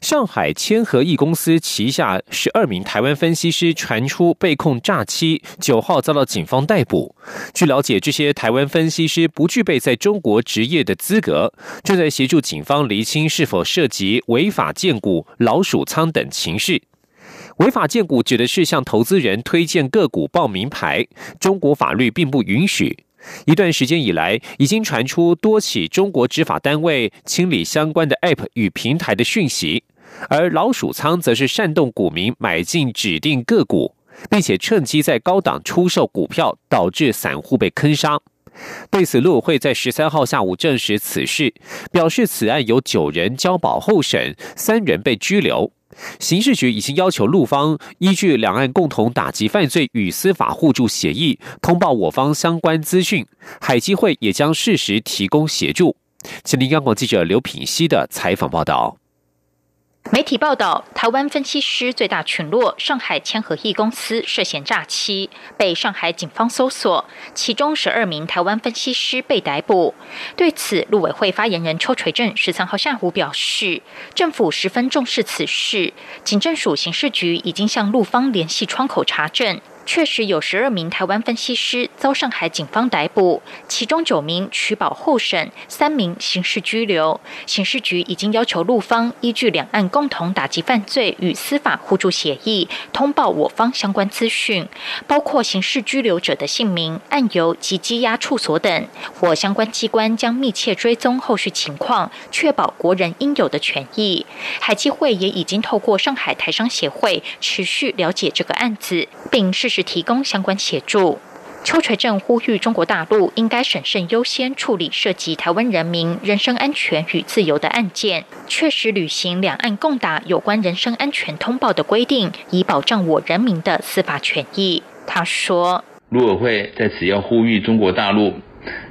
上海千和益公司旗下十二名台湾分析师传出被控诈欺，九号遭到警方逮捕。据了解，这些台湾分析师不具备在中国执业的资格，正在协助警方厘清是否涉及违法建股、老鼠仓等情事。违法建股指的是向投资人推荐个股报名牌，中国法律并不允许。一段时间以来，已经传出多起中国执法单位清理相关的 App 与平台的讯息，而老鼠仓则是煽动股民买进指定个股，并且趁机在高档出售股票，导致散户被坑杀。对此，陆委会在十三号下午证实此事，表示此案有九人交保候审，三人被拘留。刑事局已经要求陆方依据两岸共同打击犯罪与司法互助协议，通报我方相关资讯。海基会也将适时提供协助。请听央广记者刘品希的采访报道。媒体报道，台湾分析师最大群落上海千和益公司涉嫌诈欺，被上海警方搜索，其中十二名台湾分析师被逮捕。对此，陆委会发言人邱垂正十三号下午表示，政府十分重视此事，警政署刑事局已经向陆方联系窗口查证。确实有十二名台湾分析师遭上海警方逮捕，其中九名取保候审，三名刑事拘留。刑事局已经要求陆方依据两岸共同打击犯罪与司法互助协议，通报我方相关资讯，包括刑事拘留者的姓名、案由及羁押处所等。或相关机关将密切追踪后续情况，确保国人应有的权益。海基会也已经透过上海台商协会持续了解这个案子，并是提供相关协助。邱垂正呼吁中国大陆应该审慎优先处理涉及台湾人民人身安全与自由的案件，确实履行两岸共打有关人身安全通报的规定，以保障我人民的司法权益。他说：“陆委会在此要呼吁中国大陆，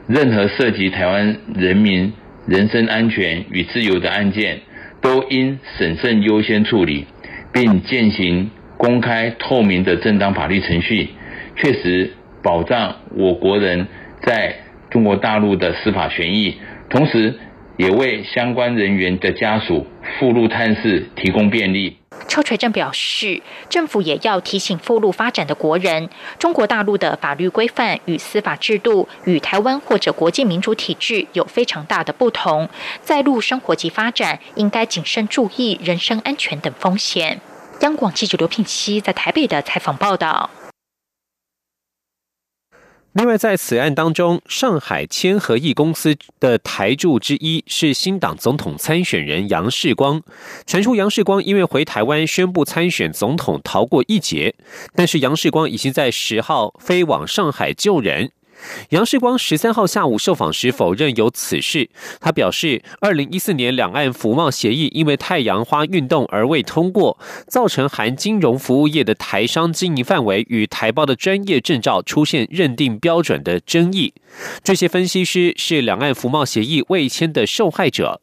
任何涉及台湾人民人身安全与自由的案件，都应审慎优先处理，并践行。”公开透明的正当法律程序，确实保障我国人在中国大陆的司法权益，同时也为相关人员的家属赴陆探视提供便利。邱垂正表示，政府也要提醒赴陆发展的国人，中国大陆的法律规范与司法制度与台湾或者国际民主体制有非常大的不同，在陆生活及发展应该谨慎注意人身安全等风险。央广记者刘聘熙在台北的采访报道。另外，在此案当中，上海千和益公司的台柱之一是新党总统参选人杨世光。传出杨世光因为回台湾宣布参选总统，逃过一劫。但是杨世光已经在十号飞往上海救人。杨世光十三号下午受访时否认有此事。他表示，二零一四年两岸服贸协议因为太阳花运动而未通过，造成含金融服务业的台商经营范围与台胞的专业证照出现认定标准的争议。这些分析师是两岸服贸协议未签的受害者。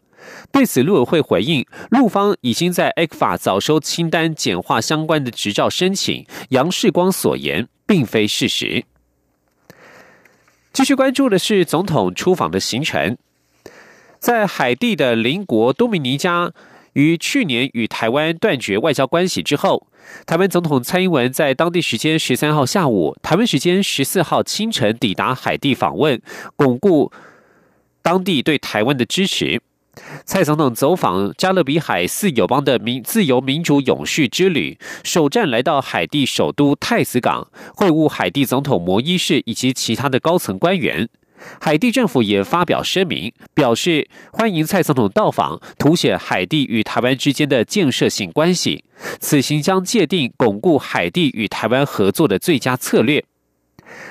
对此，陆委会回应，陆方已经在 A 法早收清单，简化相关的执照申请。杨世光所言并非事实。继续关注的是总统出访的行程，在海地的邻国多米尼加，于去年与台湾断绝外交关系之后，台湾总统蔡英文在当地时间十三号下午，台湾时间十四号清晨抵达海地访问，巩固当地对台湾的支持。蔡总统走访加勒比海四友邦的民自由民主永续之旅，首站来到海地首都太子港，会晤海地总统摩伊士以及其他的高层官员。海地政府也发表声明，表示欢迎蔡总统到访，凸显海地与台湾之间的建设性关系。此行将界定巩固海地与台湾合作的最佳策略。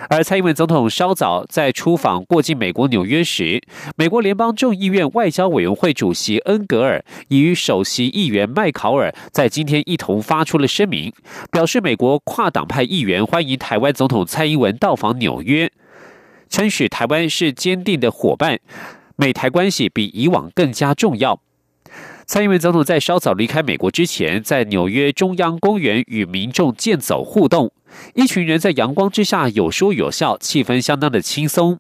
而蔡英文总统稍早在出访过境美国纽约时，美国联邦众议院外交委员会主席恩格尔与首席议员麦考尔在今天一同发出了声明，表示美国跨党派议员欢迎台湾总统蔡英文到访纽约，称许台湾是坚定的伙伴，美台关系比以往更加重要。蔡英文总统在稍早离开美国之前，在纽约中央公园与民众健走互动，一群人在阳光之下有说有笑，气氛相当的轻松。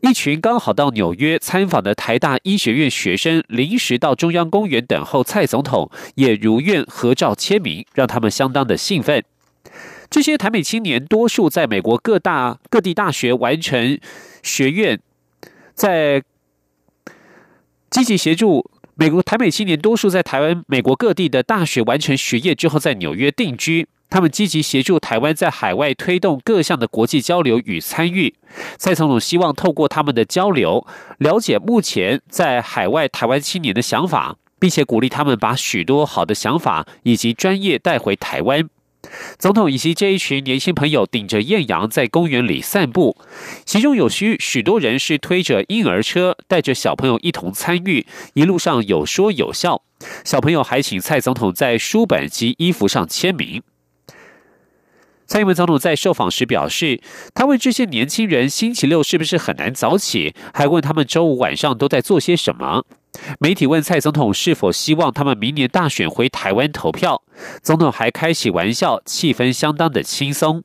一群刚好到纽约参访的台大医学院学生，临时到中央公园等候蔡总统，也如愿合照签名，让他们相当的兴奋。这些台美青年多数在美国各大各地大学完成学院，在积极协助。美国台美青年多数在台湾、美国各地的大学完成学业之后，在纽约定居。他们积极协助台湾在海外推动各项的国际交流与参与。蔡总统希望透过他们的交流，了解目前在海外台湾青年的想法，并且鼓励他们把许多好的想法以及专业带回台湾。总统以及这一群年轻朋友顶着艳阳在公园里散步，其中有许许多人是推着婴儿车，带着小朋友一同参与，一路上有说有笑。小朋友还请蔡总统在书本及衣服上签名。蔡英文总统在受访时表示，他问这些年轻人星期六是不是很难早起，还问他们周五晚上都在做些什么。媒体问蔡总统是否希望他们明年大选回台湾投票，总统还开起玩笑，气氛相当的轻松。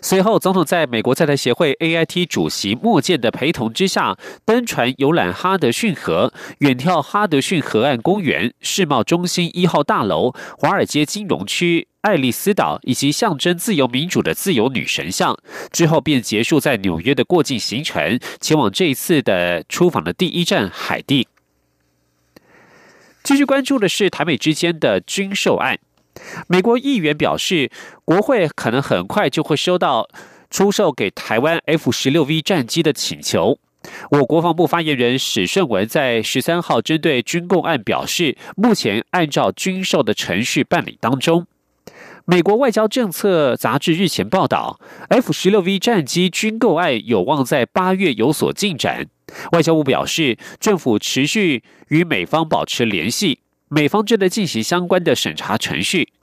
随后，总统在美国在台协会 AIT 主席莫健的陪同之下，登船游览哈德逊河，远眺哈德逊河岸公园、世贸中心一号大楼、华尔街金融区、爱丽丝岛以及象征自由民主的自由女神像。之后便结束在纽约的过境行程，前往这一次的出访的第一站海地。继续关注的是台美之间的军售案。美国议员表示，国会可能很快就会收到出售给台湾 F 十六 V 战机的请求。我国防部发言人史顺文在十三号针对军购案表示，目前按照军售的程序办理当中。美国外交政策杂志日前报道，F 十六 V 战机军购案有望在八月有所进展。外交部表示，政府持续与美方保持联系。美方正在进行相关的审查程序。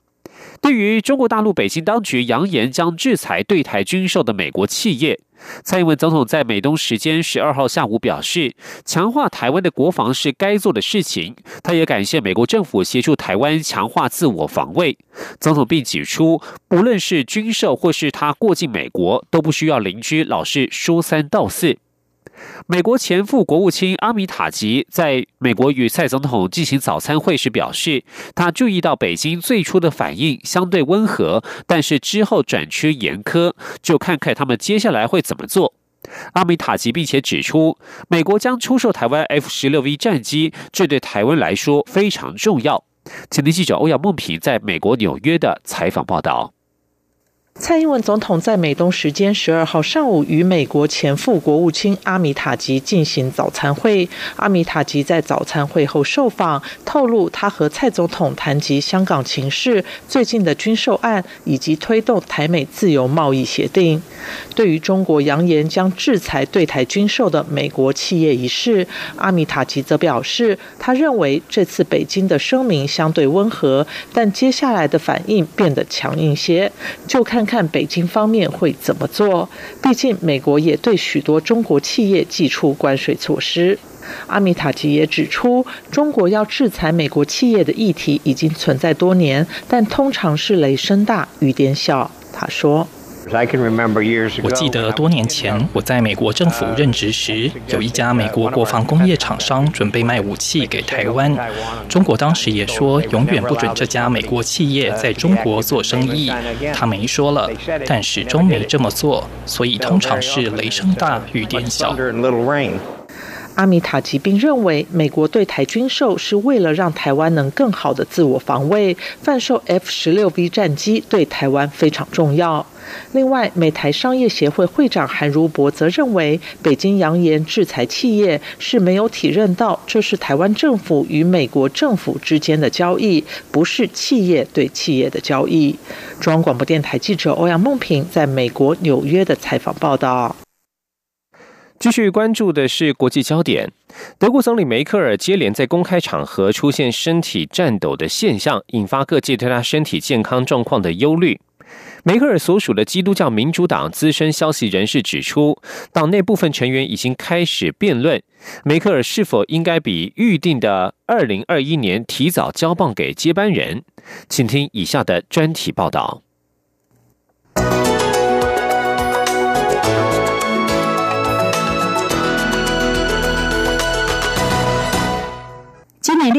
对于中国大陆北京当局扬言将制裁对台军售的美国企业，蔡英文总统在美东时间十二号下午表示，强化台湾的国防是该做的事情。他也感谢美国政府协助台湾强化自我防卫。总统并指出，不论是军售或是他过境美国，都不需要邻居老是说三道四。美国前副国务卿阿米塔吉在美国与蔡总统进行早餐会时表示，他注意到北京最初的反应相对温和，但是之后转趋严苛，就看看他们接下来会怎么做。阿米塔吉并且指出，美国将出售台湾 F 十六 V 战机，这对台湾来说非常重要。前天记者欧阳梦平在美国纽约的采访报道。蔡英文总统在美东时间十二号上午与美国前副国务卿阿米塔吉进行早餐会。阿米塔吉在早餐会后受访，透露他和蔡总统谈及香港情势、最近的军售案以及推动台美自由贸易协定。对于中国扬言将制裁对台军售的美国企业一事，阿米塔吉则表示，他认为这次北京的声明相对温和，但接下来的反应变得强硬些，就看。看北京方面会怎么做，毕竟美国也对许多中国企业寄出关税措施。阿米塔吉也指出，中国要制裁美国企业的议题已经存在多年，但通常是雷声大雨点小。他说。我记得多年前我在美国政府任职时，有一家美国国防工业厂商准备卖武器给台湾。中国当时也说永远不准这家美国企业在中国做生意。他没说了，但始终没这么做，所以通常是雷声大雨点小。阿米塔吉并认为，美国对台军售是为了让台湾能更好的自我防卫，贩售 F 十六 V 战机对台湾非常重要。另外，美台商业协会会长韩如博则认为，北京扬言制裁企业是没有体认到这是台湾政府与美国政府之间的交易，不是企业对企业的交易。中央广播电台记者欧阳梦平在美国纽约的采访报道。继续关注的是国际焦点，德国总理梅克尔接连在公开场合出现身体颤抖的现象，引发各界对他身体健康状况的忧虑。梅克尔所属的基督教民主党资深消息人士指出，党内部分成员已经开始辩论，梅克尔是否应该比预定的二零二一年提早交棒给接班人。请听以下的专题报道。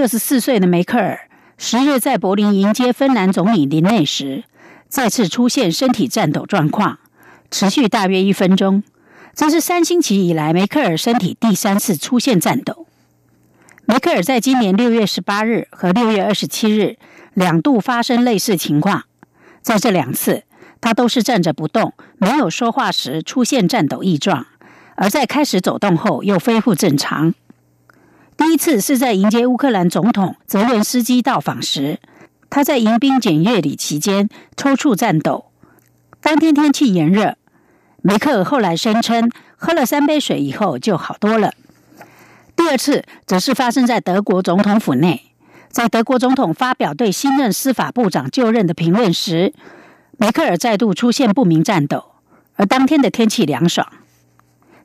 六十四岁的梅克尔，十日在柏林迎接芬兰总理林内时。再次出现身体颤抖状况，持续大约一分钟。这是三星期以来梅克尔身体第三次出现颤抖。梅克尔在今年六月十八日和六月二十七日两度发生类似情况，在这两次，他都是站着不动，没有说话时出现颤抖异状，而在开始走动后又恢复正常。第一次是在迎接乌克兰总统泽连斯基到访时。他在迎宾检阅礼期间抽搐颤抖。当天天气炎热，梅克尔后来声称喝了三杯水以后就好多了。第二次则是发生在德国总统府内，在德国总统发表对新任司法部长就任的评论时，梅克尔再度出现不明颤抖。而当天的天气凉爽，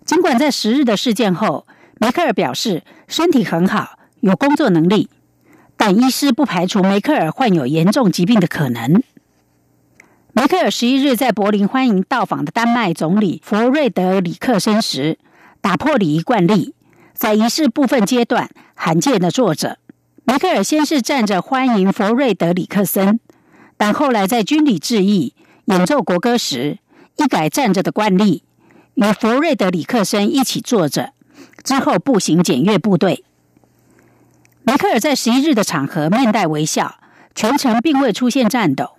尽管在十日的事件后，梅克尔表示身体很好，有工作能力。但医师不排除梅克尔患有严重疾病的可能。梅克尔十一日在柏林欢迎到访的丹麦总理弗瑞德里克森时，打破礼仪惯例，在仪式部分阶段罕见的坐着。梅克尔先是站着欢迎弗瑞德里克森，但后来在军礼致意、演奏国歌时，一改站着的惯例，与弗瑞德里克森一起坐着，之后步行检阅部队。梅克尔在十一日的场合面带微笑，全程并未出现颤抖。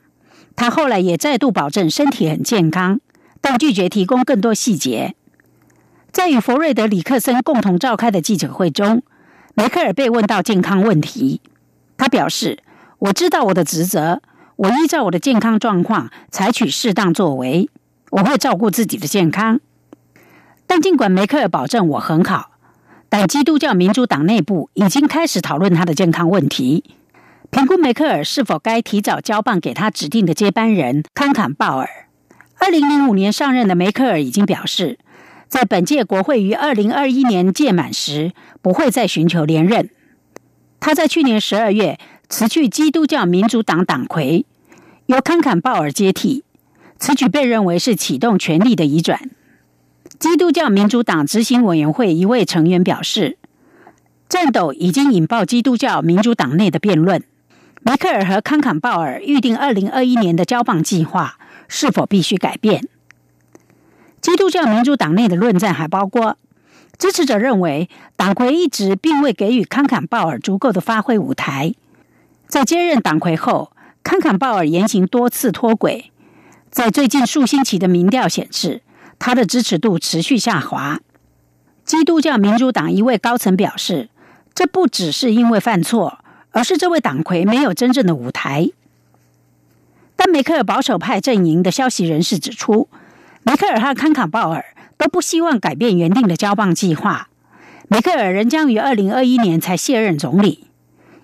他后来也再度保证身体很健康，但拒绝提供更多细节。在与弗瑞德里克森共同召开的记者会中，梅克尔被问到健康问题，他表示：“我知道我的职责，我依照我的健康状况采取适当作为，我会照顾自己的健康。”但尽管梅克尔保证我很好。但基督教民主党内部已经开始讨论他的健康问题，评估梅克尔是否该提早交棒给他指定的接班人康坎鲍尔。二零零五年上任的梅克尔已经表示，在本届国会于二零二一年届满时不会再寻求连任。他在去年十二月辞去基督教民主党党魁，由康坎鲍尔接替，此举被认为是启动权力的移转。基督教民主党执行委员会一位成员表示，战斗已经引爆基督教民主党内的辩论。梅克尔和康坎鲍尔预定二零二一年的交棒计划是否必须改变？基督教民主党内的论战还包括：支持者认为党魁一直并未给予康坎鲍尔足够的发挥舞台，在接任党魁后，康坎鲍尔言行多次脱轨，在最近数星期的民调显示。他的支持度持续下滑。基督教民主党一位高层表示，这不只是因为犯错，而是这位党魁没有真正的舞台。但梅克尔保守派阵营的消息人士指出，梅克尔和康卡鲍尔都不希望改变原定的交棒计划。梅克尔仍将于二零二一年才卸任总理，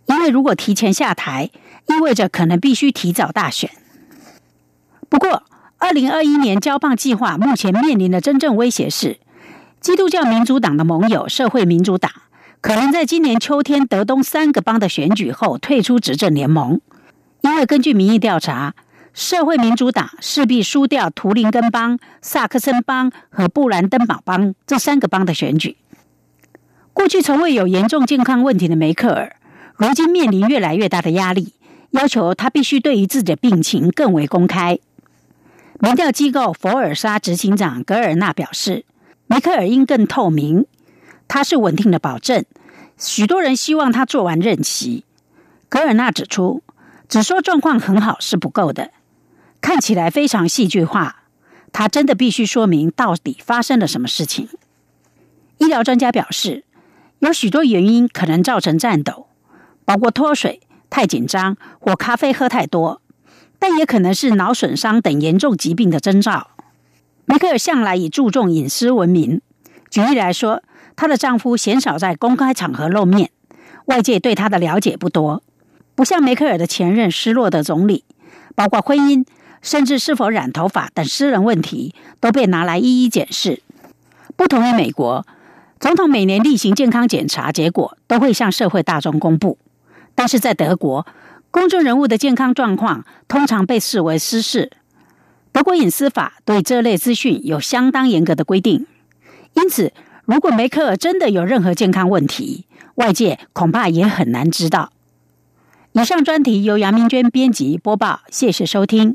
因为如果提前下台，意味着可能必须提早大选。不过，二零二一年交棒计划目前面临的真正威胁是，基督教民主党的盟友社会民主党可能在今年秋天德东三个邦的选举后退出执政联盟，因为根据民意调查，社会民主党势必输掉图林根邦、萨克森邦和布兰登堡邦这三个邦的选举。过去从未有严重健康问题的梅克尔，如今面临越来越大的压力，要求他必须对于自己的病情更为公开。民调机构佛尔沙执行长格尔纳表示，梅克尔应更透明。他是稳定的保证。许多人希望他做完任期。格尔纳指出，只说状况很好是不够的，看起来非常戏剧化。他真的必须说明到底发生了什么事情。医疗专家表示，有许多原因可能造成颤抖，包括脱水、太紧张或咖啡喝太多，但也可能是脑损伤等严重疾病的征兆。梅克尔向来以注重隐私闻名。举例来说，她的丈夫鲜少在公开场合露面，外界对她的了解不多。不像梅克尔的前任失落的总理，包括婚姻。甚至是否染头发等私人问题都被拿来一一检视。不同于美国，总统每年例行健康检查结果都会向社会大众公布，但是在德国，公众人物的健康状况通常被视为私事。德国隐私法对这类资讯有相当严格的规定，因此，如果梅克尔真的有任何健康问题，外界恐怕也很难知道。以上专题由杨明娟编辑播报，谢谢收听。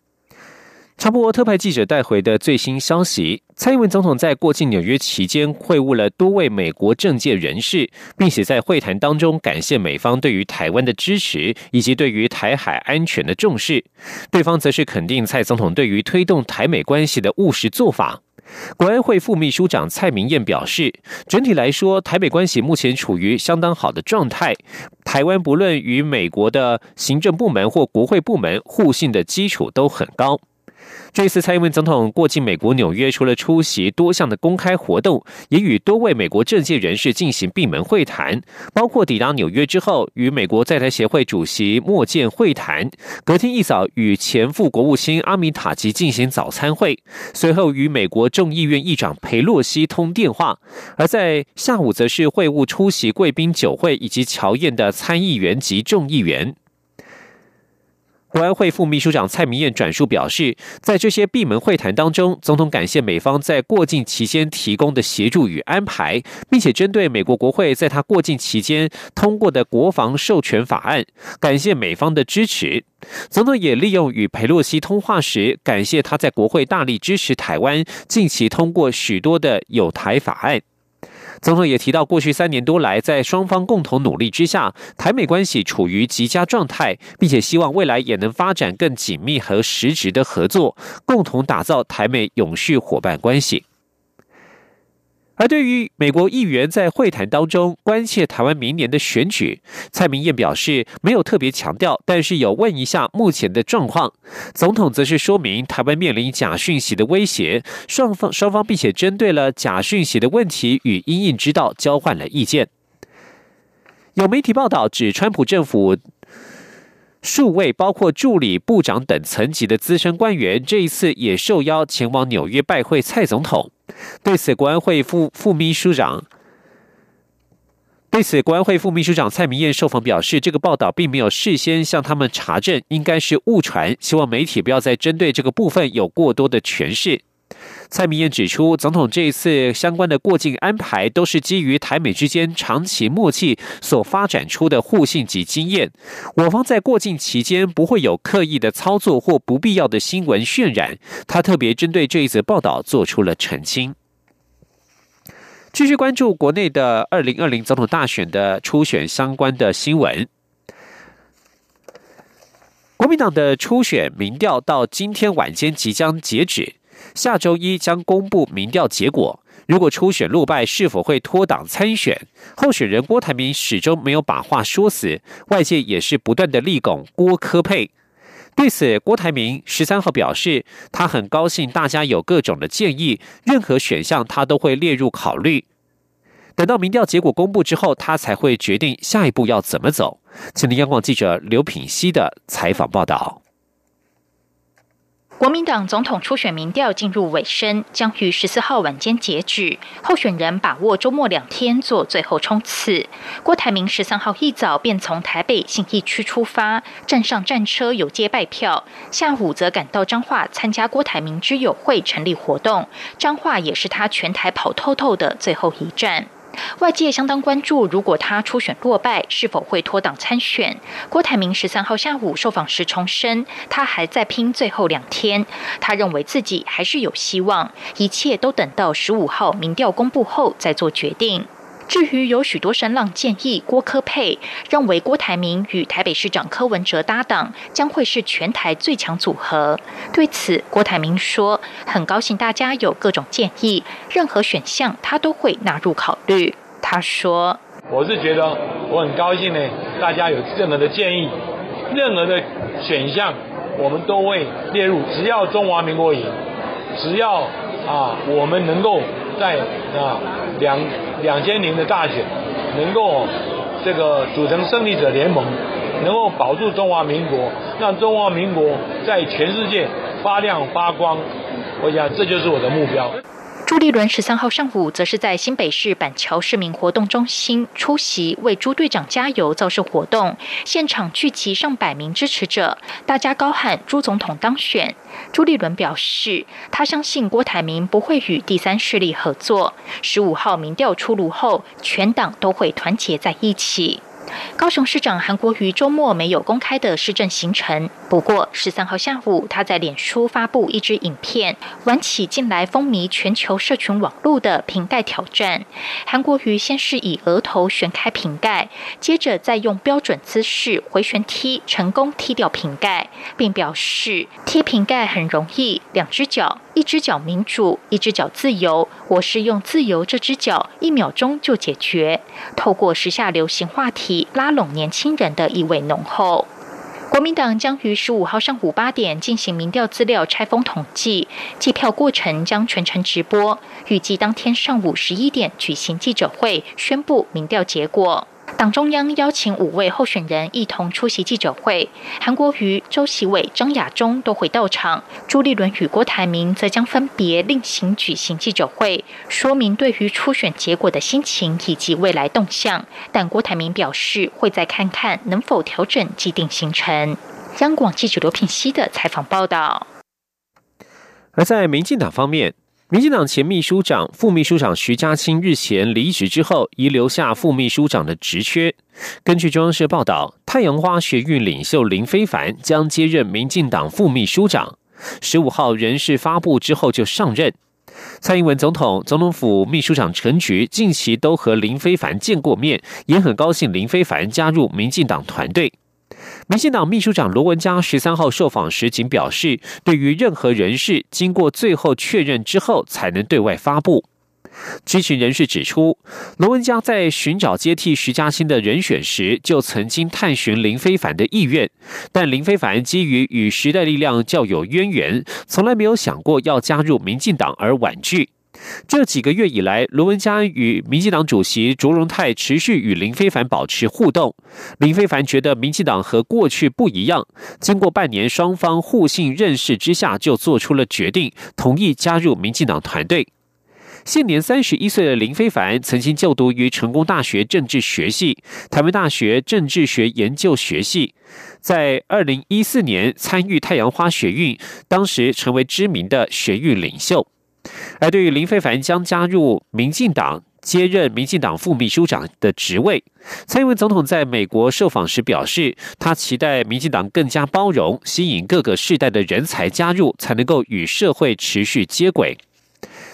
查波特派记者带回的最新消息：蔡英文总统在过境纽约期间会晤了多位美国政界人士，并且在会谈当中感谢美方对于台湾的支持以及对于台海安全的重视。对方则是肯定蔡总统对于推动台美关系的务实做法。国安会副秘书长蔡明燕表示，整体来说，台美关系目前处于相当好的状态。台湾不论与美国的行政部门或国会部门互信的基础都很高。这次蔡英文总统过境美国纽约，除了出席多项的公开活动，也与多位美国政界人士进行闭门会谈，包括抵达纽约之后与美国在台协会主席莫健会谈，隔天一早与前副国务卿阿米塔吉进行早餐会，随后与美国众议院议长佩洛西通电话，而在下午则是会晤出席贵宾酒会以及乔宴的参议员及众议员。国安会副秘书长蔡明燕转述表示，在这些闭门会谈当中，总统感谢美方在过境期间提供的协助与安排，并且针对美国国会在他过境期间通过的国防授权法案，感谢美方的支持。总统也利用与佩洛西通话时，感谢他在国会大力支持台湾近期通过许多的有台法案。总统也提到，过去三年多来，在双方共同努力之下，台美关系处于极佳状态，并且希望未来也能发展更紧密和实质的合作，共同打造台美永续伙伴关系。而对于美国议员在会谈当中关切台湾明年的选举，蔡明燕表示没有特别强调，但是有问一下目前的状况。总统则是说明台湾面临假讯息的威胁，双方双方并且针对了假讯息的问题与因应之道交换了意见。有媒体报道指，川普政府数位包括助理部长等层级的资深官员，这一次也受邀前往纽约拜会蔡总统。对此，国安会副副秘书长对此，国安会副秘书长蔡明燕受访表示，这个报道并没有事先向他们查证，应该是误传，希望媒体不要再针对这个部分有过多的诠释。蔡明燕指出，总统这一次相关的过境安排都是基于台美之间长期默契所发展出的互信及经验。我方在过境期间不会有刻意的操作或不必要的新闻渲染。他特别针对这一则报道做出了澄清。继续关注国内的二零二零总统大选的初选相关的新闻。国民党的初选民调到今天晚间即将截止。下周一将公布民调结果。如果初选落败，是否会脱党参选？候选人郭台铭始终没有把话说死，外界也是不断的力拱郭科佩。对此，郭台铭十三号表示，他很高兴大家有各种的建议，任何选项他都会列入考虑。等到民调结果公布之后，他才会决定下一步要怎么走。请听央广记者刘品熙的采访报道。国民党总统初选民调进入尾声，将于十四号晚间截止。候选人把握周末两天做最后冲刺。郭台铭十三号一早便从台北信义区出发，站上战车游街拜票，下午则赶到彰化参加郭台铭之友会成立活动。彰化也是他全台跑透透的最后一站。外界相当关注，如果他初选落败，是否会脱党参选？郭台铭十三号下午受访时重申，他还在拼最后两天，他认为自己还是有希望，一切都等到十五号民调公布后再做决定。至于有许多声浪建议郭科配，认为郭台铭与台北市长柯文哲搭档将会是全台最强组合。对此，郭台铭说：“很高兴大家有各种建议，任何选项他都会纳入考虑。”他说：“我是觉得我很高兴呢，大家有任何的建议，任何的选项我们都会列入，只要中华民国赢，只要啊我们能够在啊两。”两千年的大选，能够这个组成胜利者联盟，能够保住中华民国，让中华民国在全世界发亮发光，我想这就是我的目标。朱立伦十三号上午则是在新北市板桥市民活动中心出席为朱队长加油造势活动，现场聚集上百名支持者，大家高喊朱总统当选。朱立伦表示，他相信郭台铭不会与第三势力合作。十五号民调出炉后，全党都会团结在一起。高雄市长韩国瑜周末没有公开的施政行程，不过十三号下午，他在脸书发布一支影片，玩起近来风靡全球社群网络的瓶盖挑战。韩国瑜先是以额头旋开瓶盖，接着再用标准姿势回旋踢，成功踢掉瓶盖，并表示踢瓶盖很容易，两只脚。一只脚民主，一只脚自由。我是用自由这只脚，一秒钟就解决。透过时下流行话题拉拢年轻人的意味浓厚。国民党将于十五号上午八点进行民调资料拆封统计，计票过程将全程直播。预计当天上午十一点举行记者会，宣布民调结果。党中央邀请五位候选人一同出席记者会，韩国瑜、周其伟、张亚中都会到场。朱立伦与郭台铭则将分别另行举行记者会，说明对于初选结果的心情以及未来动向。但郭台铭表示会再看看能否调整既定行程。央广记者刘品熙的采访报道。而在民进党方面。民进党前秘书长、副秘书长徐家清日前离职之后，遗留下副秘书长的职缺。根据中央社报道，太阳花学运领袖林非凡将接任民进党副秘书长。十五号人事发布之后就上任。蔡英文总统、总统府秘书长陈菊近期都和林非凡见过面，也很高兴林非凡加入民进党团队。民进党秘书长罗文嘉十三号受访时仅表示，对于任何人事经过最后确认之后才能对外发布。知情人士指出，罗文嘉在寻找接替徐嘉欣的人选时，就曾经探寻林非凡的意愿，但林非凡基于与时代力量较有渊源，从来没有想过要加入民进党而婉拒。这几个月以来，罗文嘉与民进党主席卓荣泰持续与林非凡保持互动。林非凡觉得民进党和过去不一样，经过半年双方互信认识之下，就做出了决定，同意加入民进党团队。现年三十一岁的林非凡曾经就读于成功大学政治学系、台湾大学政治学研究学系，在二零一四年参与太阳花学运，当时成为知名的学运领袖。而对于林非凡将加入民进党接任民进党副秘书长的职位，蔡英文总统在美国受访时表示，他期待民进党更加包容，吸引各个世代的人才加入，才能够与社会持续接轨。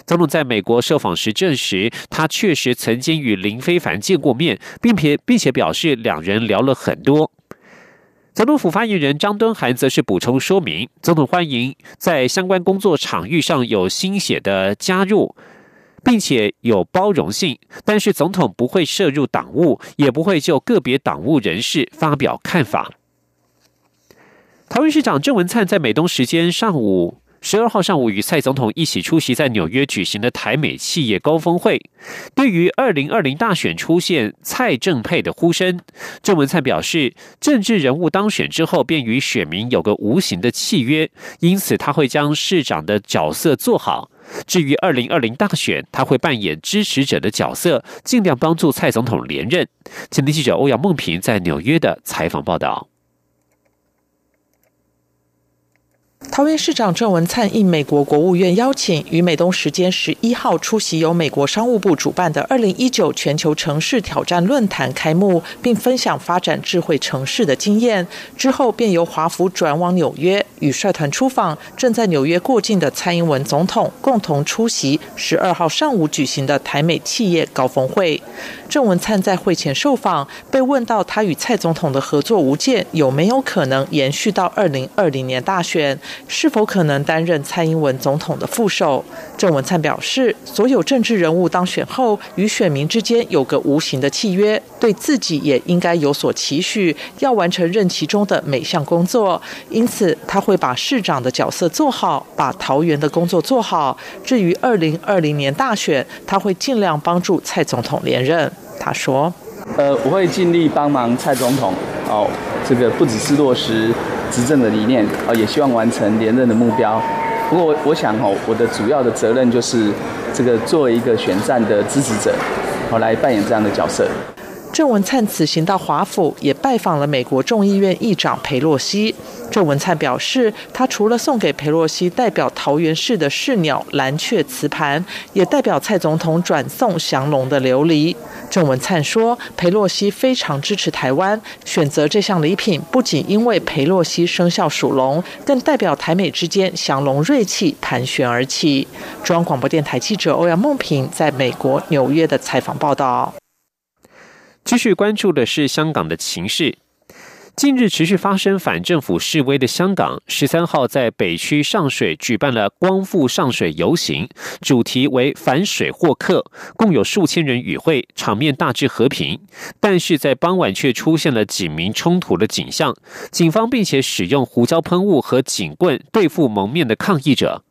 总统在美国受访时证实，他确实曾经与林非凡见过面，并且并且表示两人聊了很多。总统府发言人张敦涵则是补充说明，总统欢迎在相关工作场域上有新血的加入，并且有包容性，但是总统不会涉入党务，也不会就个别党务人士发表看法。台湾市长郑文灿在美东时间上午。十二号上午与蔡总统一起出席在纽约举行的台美企业高峰会。对于二零二零大选出现蔡正配的呼声，郑文灿表示，政治人物当选之后便与选民有个无形的契约，因此他会将市长的角色做好。至于二零二零大选，他会扮演支持者的角色，尽量帮助蔡总统连任。前天记者欧阳梦平在纽约的采访报道。桃园市长郑文灿应美国国务院邀请，于美东时间十一号出席由美国商务部主办的二零一九全球城市挑战论坛开幕，并分享发展智慧城市的经验。之后便由华府转往纽约，与率团出访正在纽约过境的蔡英文总统共同出席十二号上午举行的台美企业高峰会。郑文灿在会前受访，被问到他与蔡总统的合作无间有没有可能延续到二零二零年大选。是否可能担任蔡英文总统的副手？郑文灿表示，所有政治人物当选后，与选民之间有个无形的契约，对自己也应该有所期许，要完成任期中的每项工作。因此，他会把市长的角色做好，把桃园的工作做好。至于二零二零年大选，他会尽量帮助蔡总统连任。他说：“呃，我会尽力帮忙蔡总统。哦，这个不只是落实。”执政的理念啊，也希望完成连任的目标。不过，我想哦，我的主要的责任就是这个作为一个选战的支持者，我来扮演这样的角色。郑文灿此行到华府，也拜访了美国众议院议长佩洛西。郑文灿表示，他除了送给佩洛西代表桃园市的市鸟蓝雀瓷盘，也代表蔡总统转送降龙的琉璃。郑文灿说，佩洛西非常支持台湾，选择这项礼品不仅因为佩洛西生肖属龙，更代表台美之间降龙锐气盘旋而起。中央广播电台记者欧阳梦平在美国纽约的采访报道。继续关注的是香港的情势。近日持续发生反政府示威的香港，十三号在北区上水举办了光复上水游行，主题为反水获客，共有数千人与会，场面大致和平。但是在傍晚却出现了警民冲突的景象，警方并且使用胡椒喷雾和警棍对付蒙面的抗议者。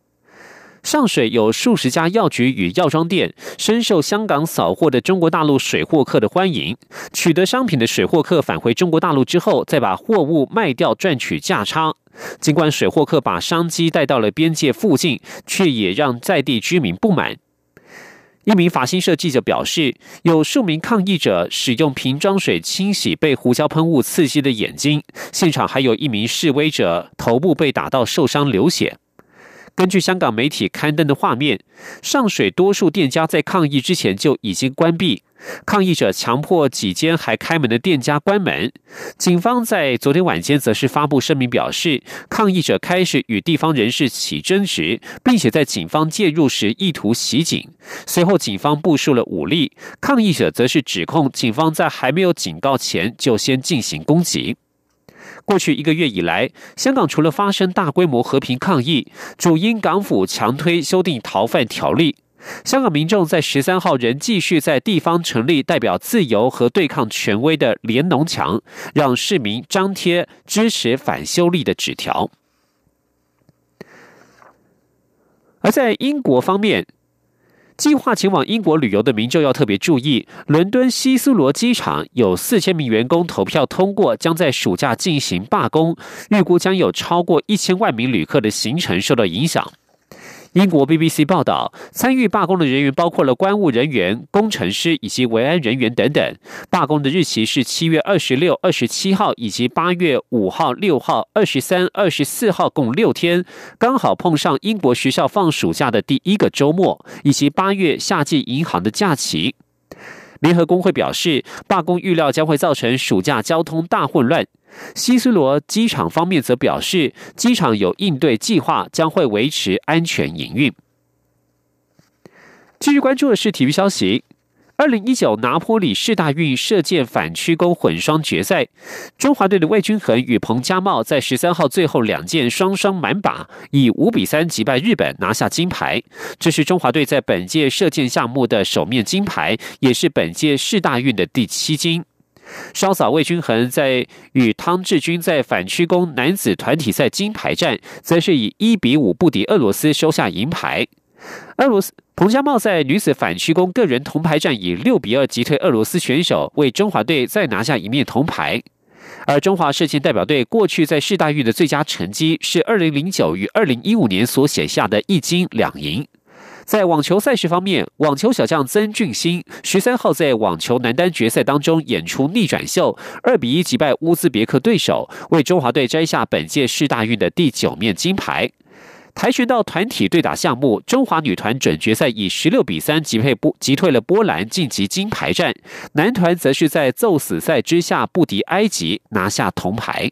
上水有数十家药局与药妆店，深受香港扫货的中国大陆水货客的欢迎。取得商品的水货客返回中国大陆之后，再把货物卖掉赚取价差。尽管水货客把商机带到了边界附近，却也让在地居民不满。一名法新社记者表示，有数名抗议者使用瓶装水清洗被胡椒喷雾刺激的眼睛，现场还有一名示威者头部被打到受伤流血。根据香港媒体刊登的画面，上水多数店家在抗议之前就已经关闭，抗议者强迫几间还开门的店家关门。警方在昨天晚间则是发布声明表示，抗议者开始与地方人士起争执，并且在警方介入时意图袭警。随后，警方部署了武力，抗议者则是指控警方在还没有警告前就先进行攻击。过去一个月以来，香港除了发生大规模和平抗议，主因港府强推修订逃犯条例。香港民众在十三号仍继续在地方成立代表自由和对抗权威的联农墙，让市民张贴支持反修例的纸条。而在英国方面。计划前往英国旅游的民众要特别注意，伦敦希斯罗机场有四千名员工投票通过，将在暑假进行罢工，预估将有超过一千万名旅客的行程受到影响。英国 BBC 报道，参与罢工的人员包括了关务人员、工程师以及维安人员等等。罢工的日期是七月二十六、二十七号以及八月五号、六号、二十三、二十四号，共六天，刚好碰上英国学校放暑假的第一个周末，以及八月夏季银行的假期。联合工会表示，罢工预料将会造成暑假交通大混乱。希斯罗机场方面则表示，机场有应对计划，将会维持安全营运。继续关注的是体育消息。二零一九拿坡里世大运射箭反曲弓混双决赛，中华队的魏均衡与彭家茂在十三号最后两箭双双满靶，以五比三击败日本，拿下金牌。这是中华队在本届射箭项目的首面金牌，也是本届世大运的第七金。双嫂魏均衡在与汤志军在反曲弓男子团体赛金牌战，则是以一比五不敌俄罗斯，收下银牌。俄罗斯彭加茂在女子反曲弓个人铜牌战以六比二击退俄罗斯选手，为中华队再拿下一面铜牌。而中华射箭代表队过去在世大运的最佳成绩是二零零九与二零一五年所写下的一金两银。在网球赛事方面，网球小将曾俊欣十三号在网球男单决赛当中演出逆转秀，二比一击败乌兹别克对手，为中华队摘下本届世大运的第九面金牌。跆拳道团体对打项目，中华女团准决赛以十六比三击退波击退了波兰，晋级金牌战。男团则是在揍死赛之下不敌埃及，拿下铜牌。